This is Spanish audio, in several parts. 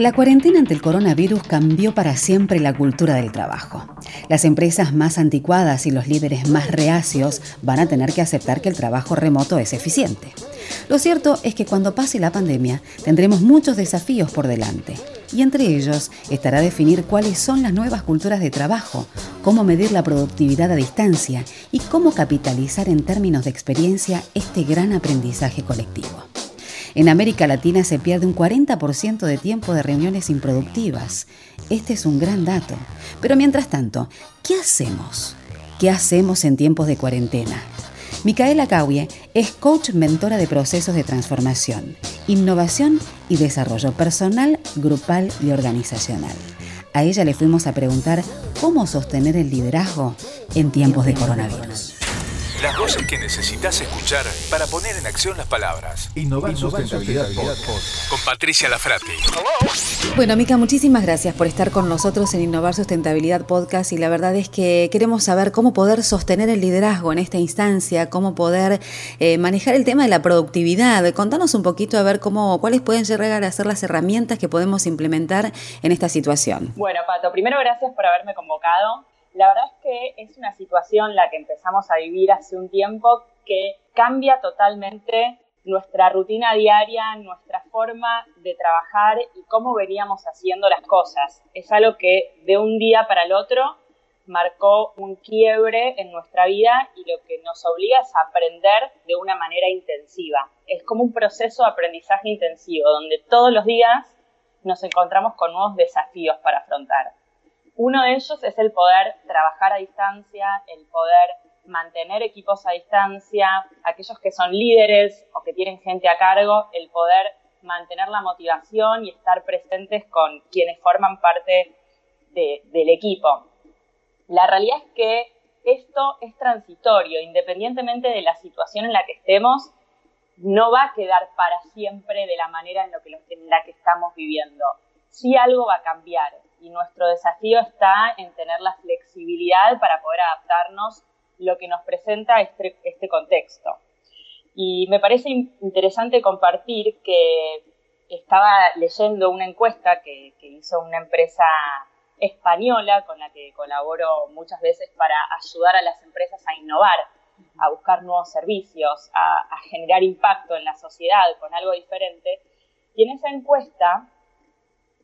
La cuarentena ante el coronavirus cambió para siempre la cultura del trabajo. Las empresas más anticuadas y los líderes más reacios van a tener que aceptar que el trabajo remoto es eficiente. Lo cierto es que cuando pase la pandemia tendremos muchos desafíos por delante. Y entre ellos estará definir cuáles son las nuevas culturas de trabajo, cómo medir la productividad a distancia y cómo capitalizar en términos de experiencia este gran aprendizaje colectivo. En América Latina se pierde un 40% de tiempo de reuniones improductivas. Este es un gran dato. Pero mientras tanto, ¿qué hacemos? ¿Qué hacemos en tiempos de cuarentena? Micaela Cauye es coach mentora de procesos de transformación, innovación y desarrollo personal, grupal y organizacional. A ella le fuimos a preguntar cómo sostener el liderazgo en tiempos de coronavirus. Las voces que necesitas escuchar para poner en acción las palabras. Innovar, Sustentabilidad Podcast. Con Patricia Lafrati. Bueno, Mica, muchísimas gracias por estar con nosotros en Innovar Sustentabilidad Podcast y la verdad es que queremos saber cómo poder sostener el liderazgo en esta instancia, cómo poder eh, manejar el tema de la productividad. Contanos un poquito a ver cómo, cuáles pueden llegar a ser las herramientas que podemos implementar en esta situación. Bueno, Pato, primero gracias por haberme convocado. La verdad es que es una situación la que empezamos a vivir hace un tiempo que cambia totalmente nuestra rutina diaria, nuestra forma de trabajar y cómo veníamos haciendo las cosas. Es algo que de un día para el otro marcó un quiebre en nuestra vida y lo que nos obliga es a aprender de una manera intensiva. Es como un proceso de aprendizaje intensivo, donde todos los días nos encontramos con nuevos desafíos para afrontar. Uno de ellos es el poder trabajar a distancia, el poder mantener equipos a distancia, aquellos que son líderes o que tienen gente a cargo, el poder mantener la motivación y estar presentes con quienes forman parte de, del equipo. La realidad es que esto es transitorio, independientemente de la situación en la que estemos, no va a quedar para siempre de la manera en, que, en la que estamos viviendo. Sí algo va a cambiar y nuestro desafío está en tener la flexibilidad para poder adaptarnos lo que nos presenta este, este contexto. Y me parece interesante compartir que estaba leyendo una encuesta que, hizo una empresa española con la que colaboro muchas veces para ayudar a las empresas a innovar, a buscar nuevos servicios, a, a generar impacto en la sociedad con algo diferente. Y en esa encuesta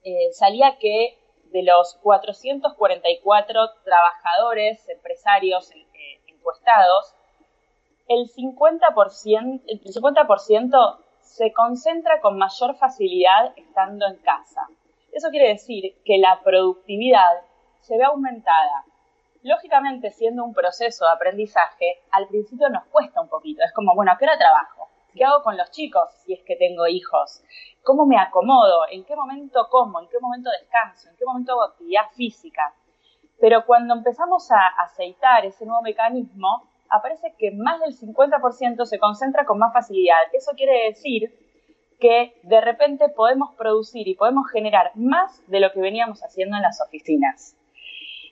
eh, salía que de los 444 trabajadores, empresarios eh, encuestados, el 50%, el 50% se concentra con mayor facilidad estando en casa. Eso quiere decir que la productividad se ve aumentada. Lógicamente, siendo un proceso de aprendizaje, al principio nos cuesta un poquito. Es como, bueno, ¿a qué hora trabajo? ¿Qué hago con los chicos si es que tengo hijos? ¿Cómo me acomodo? ¿En qué momento como? ¿En qué momento descanso? ¿En qué momento hago actividad física? Pero cuando empezamos a aceitar ese nuevo mecanismo, aparece que más del 50% se concentra con más facilidad. Eso quiere decir que de repente podemos producir y podemos generar más de lo que veníamos haciendo en las oficinas.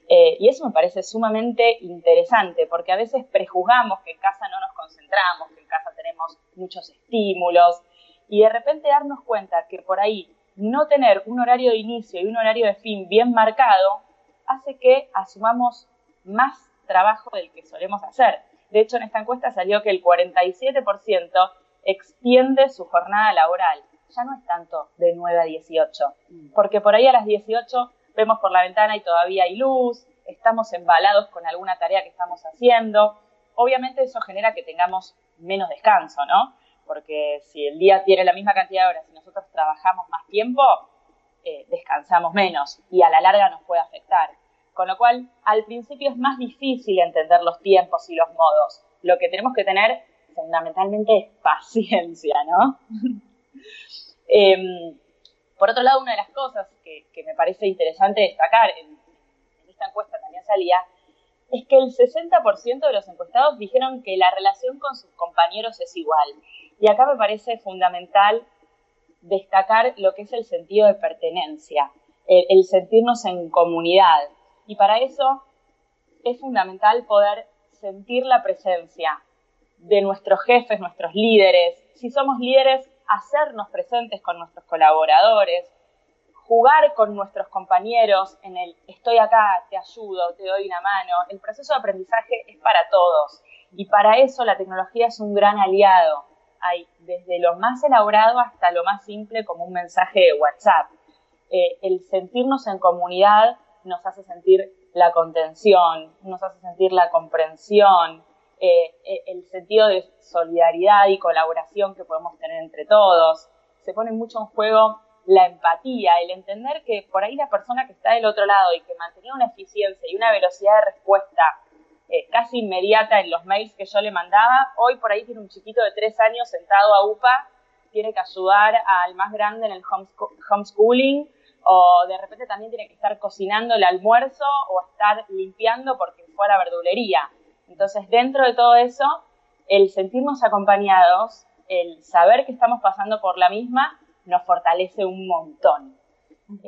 Eh, y eso me parece sumamente interesante, porque a veces prejuzgamos que en casa no nos concentramos, que en casa tenemos muchos estímulos, y de repente darnos cuenta que por ahí no tener un horario de inicio y un horario de fin bien marcado hace que asumamos más trabajo del que solemos hacer. De hecho, en esta encuesta salió que el 47% extiende su jornada laboral. Ya no es tanto de 9 a 18, porque por ahí a las 18 vemos por la ventana y todavía hay luz, estamos embalados con alguna tarea que estamos haciendo. Obviamente eso genera que tengamos menos descanso, ¿no? Porque si el día tiene la misma cantidad de horas y nosotros trabajamos más tiempo, eh, descansamos menos y a la larga nos puede afectar. Con lo cual, al principio es más difícil entender los tiempos y los modos. Lo que tenemos que tener fundamentalmente es paciencia, ¿no? eh, por otro lado, una de las cosas que, que me parece interesante destacar, en, en, esta encuesta también salía, es que el 60% de los encuestados dijeron que la relación con sus compañeros es igual. Y acá me parece fundamental destacar lo que es el sentido de pertenencia, el, sentirnos en comunidad. Y para eso es fundamental poder sentir la presencia de nuestros jefes, nuestros líderes. Si somos líderes, hacernos presentes con nuestros colaboradores, jugar con nuestros compañeros en el estoy acá, te ayudo, te doy una mano. El proceso de aprendizaje es para todos y para eso la tecnología es un gran aliado. Hay desde lo más elaborado hasta lo más simple como un mensaje de WhatsApp. Eh, el sentirnos en comunidad nos hace sentir la contención, nos hace sentir la comprensión, eh, eh, el sentido de solidaridad y colaboración que podemos tener entre todos. Se pone mucho en juego la empatía, el entender que por ahí la persona que está del otro lado y que mantenía una eficiencia y una velocidad de respuesta eh, casi inmediata en los mails que yo le mandaba, hoy por ahí tiene un chiquito de tres años sentado a UPA, tiene que ayudar al más grande en el homeschooling o de repente también tiene que estar cocinando el almuerzo o estar limpiando porque fue a la verdulería. Entonces, dentro de todo eso, el sentirnos acompañados, el saber que estamos pasando por la misma, nos fortalece un montón.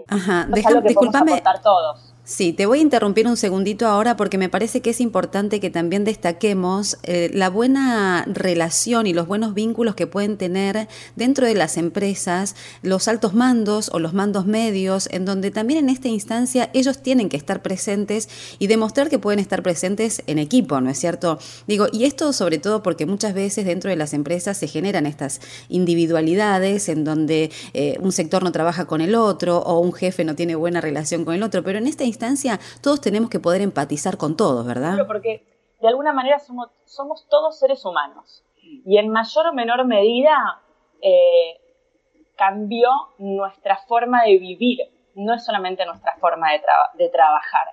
Ajá, discúlpame. todos. Sí, te voy a interrumpir un segundito ahora porque me parece que es importante que también destaquemos eh, la buena relación y los buenos vínculos que pueden tener dentro de las empresas los altos mandos o los mandos medios, en donde también en esta instancia ellos tienen que estar presentes y demostrar que pueden estar presentes en equipo, ¿no es cierto? Digo, y esto sobre todo porque muchas veces dentro de las empresas se generan estas individualidades en donde eh, un sector no trabaja con el otro o un jefe no tiene buena relación con el otro, pero en esta instancia instancia todos tenemos que poder empatizar con todos, ¿verdad? porque de alguna manera somos, todos seres humanos y en mayor o menor medida eh, cambió nuestra forma de vivir, no es solamente nuestra forma de, de trabajar.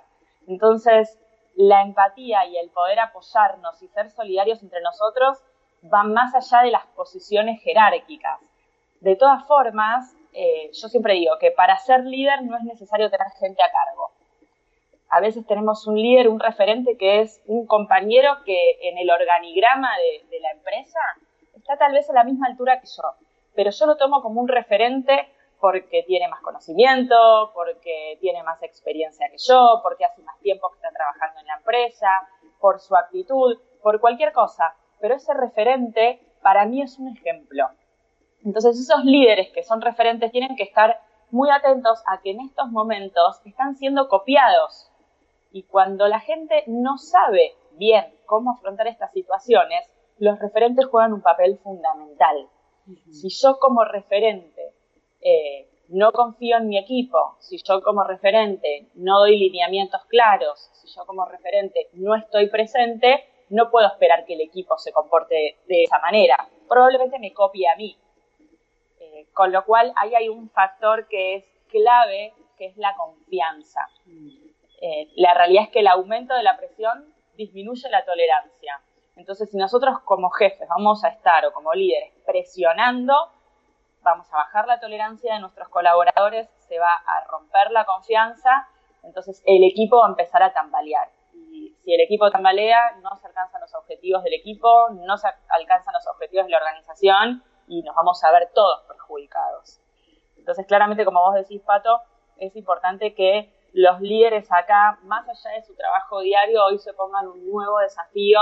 Entonces, la empatía y el poder apoyarnos y ser solidarios entre nosotros van más allá de las posiciones jerárquicas. De todas formas, eh, yo siempre digo que para ser líder no es necesario tener gente a cargo a veces tenemos un líder, un referente que es un compañero que en el organigrama de, la empresa está tal vez a la misma altura que yo, pero yo lo tomo como un referente porque tiene más conocimiento, porque tiene más experiencia que yo, porque hace más tiempo que está trabajando en la empresa, por su actitud, por cualquier cosa. Pero ese referente para mí es un ejemplo. Entonces esos líderes que son referentes tienen que estar muy atentos a que en estos momentos están siendo copiados y cuando la gente no sabe bien cómo afrontar estas situaciones, los referentes juegan un papel fundamental. Si yo como referente eh, no confío en mi equipo, si yo como referente no doy lineamientos claros, si yo como referente no estoy presente, no puedo esperar que el equipo se comporte de esa manera. Probablemente me copie a mí. Eh, con lo cual ahí hay un factor que es clave, que es la confianza. Mm. Eh, la realidad es que el aumento de la presión disminuye la tolerancia. Entonces, si nosotros como jefes vamos a estar o como líderes presionando, vamos a bajar la tolerancia de nuestros colaboradores, se va a romper la confianza, entonces el equipo va a empezar a tambalear. Y si el equipo tambalea, no se alcanzan los objetivos del equipo, no se alcanzan los objetivos de la organización y nos vamos a ver todos perjudicados. Entonces, claramente, como vos decís, Pato, es importante que los líderes acá, más allá de su trabajo diario, hoy se pongan un nuevo desafío,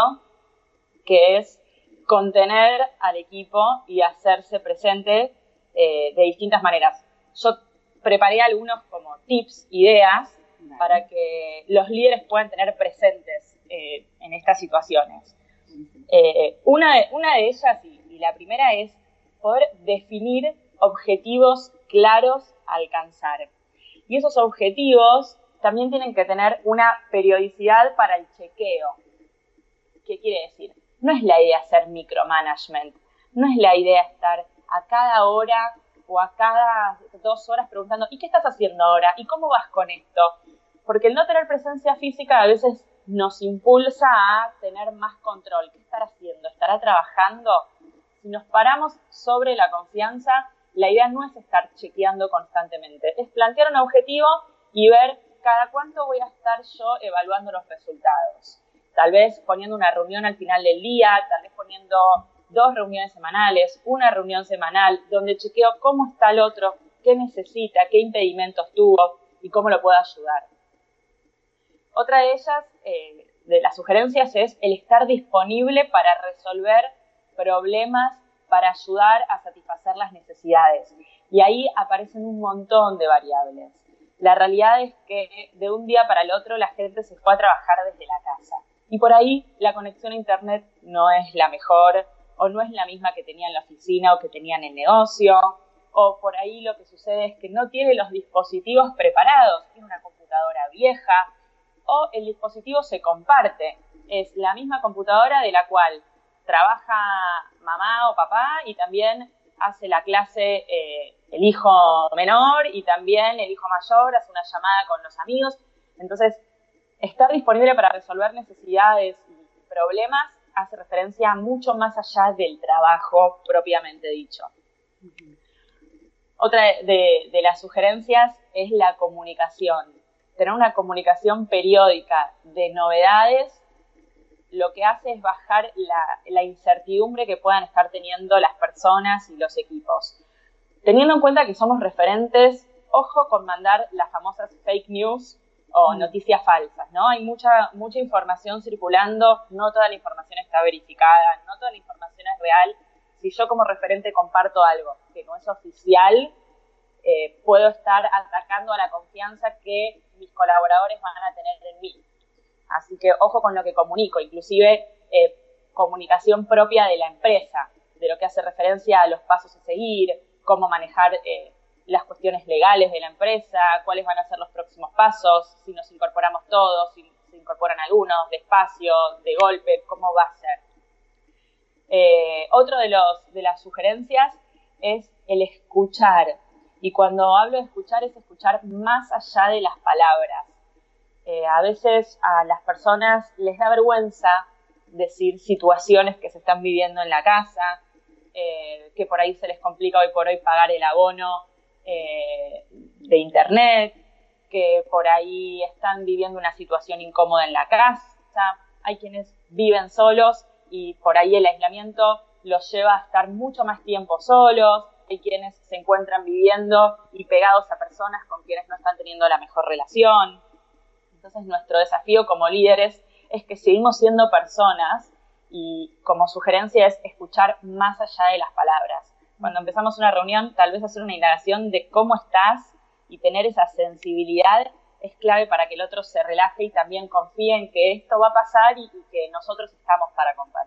que es contener al equipo y hacerse presente eh, de distintas maneras. Yo preparé algunos como tips, ideas, para que los líderes puedan tener presentes eh, en estas situaciones. Eh, una, de, una de ellas, y, y la primera, es poder definir objetivos claros a alcanzar. Y esos objetivos también tienen que tener una periodicidad para el chequeo. ¿Qué quiere decir? No es la idea hacer micromanagement, no es la idea estar a cada hora o a cada dos horas preguntando, ¿y qué estás haciendo ahora? ¿Y cómo vas con esto? Porque el no tener presencia física a veces nos impulsa a tener más control. ¿Qué estará haciendo? ¿Estará trabajando? Si nos paramos sobre la confianza, la idea no es estar chequeando constantemente, es plantear un objetivo y ver cada cuánto voy a estar yo evaluando los resultados. tal vez poniendo una reunión al final del día, tal vez poniendo dos reuniones semanales, una reunión semanal, donde chequeo cómo está el otro, qué necesita, qué impedimentos tuvo y cómo lo puedo ayudar. Otra de ellas, eh, de las sugerencias, es el estar disponible para resolver problemas, para ayudar a satisfacer las necesidades. Y ahí aparecen un montón de variables. La realidad es que de un día para el otro la gente se fue a trabajar desde la casa. Y por ahí la conexión a Internet no es la mejor o no es la misma que tenía en la oficina o que tenía en el negocio. O por ahí lo que sucede es que no tiene los dispositivos preparados, tiene una computadora vieja o el dispositivo se comparte. Es la misma computadora de la cual trabaja mamá o papá y también hace la clase eh, el hijo menor y también el hijo mayor hace una llamada con los amigos. Entonces, estar disponible para resolver necesidades y problemas hace referencia mucho más allá del trabajo propiamente dicho. Otra de, de las sugerencias es la comunicación. Tener una comunicación periódica de novedades lo que hace es bajar la, incertidumbre que puedan estar teniendo las personas y los equipos. Teniendo en cuenta que somos referentes, ojo con mandar las famosas fake news o mm. noticias falsas, ¿no? Hay mucha, mucha información circulando, no toda la información está verificada, no toda la información es real. Si yo como referente comparto algo que no es oficial, eh, puedo estar atacando a la confianza que mis colaboradores van a tener en mí. Así que ojo con lo que comunico, inclusive eh, comunicación propia de la empresa, de lo que hace referencia a los pasos a seguir, cómo manejar eh, las cuestiones legales de la empresa, cuáles van a ser los próximos pasos, si nos incorporamos todos, si se incorporan algunos, despacio, de golpe, cómo va a ser. Eh, otro de, los, de las sugerencias es el escuchar. Y cuando hablo de escuchar es escuchar más allá de las palabras. Eh, a veces a las personas les da vergüenza decir situaciones que se están viviendo en la casa, eh, que por ahí se les complica hoy por hoy pagar el abono eh, de internet, que por ahí están viviendo una situación incómoda en la casa, hay quienes viven solos y por ahí el aislamiento los lleva a estar mucho más tiempo solos, hay quienes se encuentran viviendo y pegados a personas con quienes no están teniendo la mejor relación. Entonces nuestro desafío como líderes es que seguimos siendo personas y como sugerencia es escuchar más allá de las palabras. Cuando empezamos una reunión, tal vez hacer una indagación de cómo estás y tener esa sensibilidad es clave para que el otro se relaje y también confíe en que esto va a pasar y, que nosotros estamos para acompañarlo.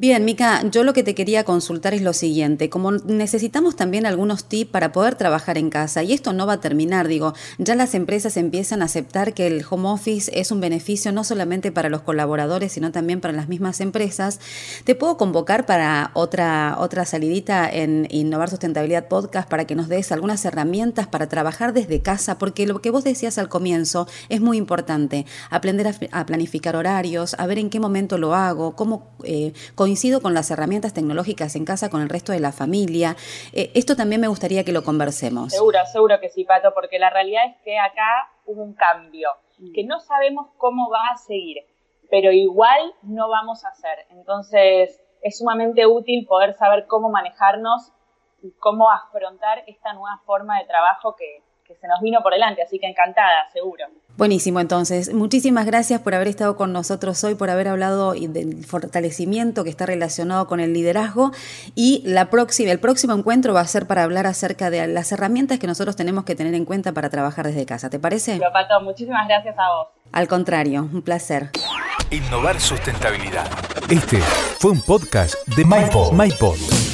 Bien, Mica, yo lo que te quería consultar es lo siguiente, como necesitamos también algunos tips para poder trabajar en casa, y esto no va a terminar, digo, ya las empresas empiezan a aceptar que el home office es un beneficio no solamente para los colaboradores, sino también para las mismas empresas, te puedo convocar para otra, otra salidita en Innovar Sustentabilidad Podcast para que nos des algunas herramientas para trabajar desde casa, porque lo que vos decías al comienzo es muy importante. Aprender a, planificar horarios, a ver en qué momento lo hago, cómo eh, coincido con las herramientas tecnológicas en casa con el resto de la familia. Eh, esto también me gustaría que lo conversemos. Seguro, seguro que sí, Pato, porque la realidad es que acá hubo un cambio, mm. que no sabemos cómo va a seguir, pero igual no vamos a hacer. Entonces, es sumamente útil poder saber cómo manejarnos y cómo afrontar esta nueva forma de trabajo que, que se nos vino por delante, así que encantada, seguro. Buenísimo, entonces, muchísimas gracias por haber estado con nosotros hoy, por haber hablado del fortalecimiento que está relacionado con el liderazgo y la próxima, el próximo encuentro va a ser para hablar acerca de las herramientas que nosotros tenemos que tener en cuenta para trabajar desde casa, ¿te parece? Pato, muchísimas gracias a vos. Al contrario, un placer. Innovar sustentabilidad. Este fue un podcast de MyPod. MyPod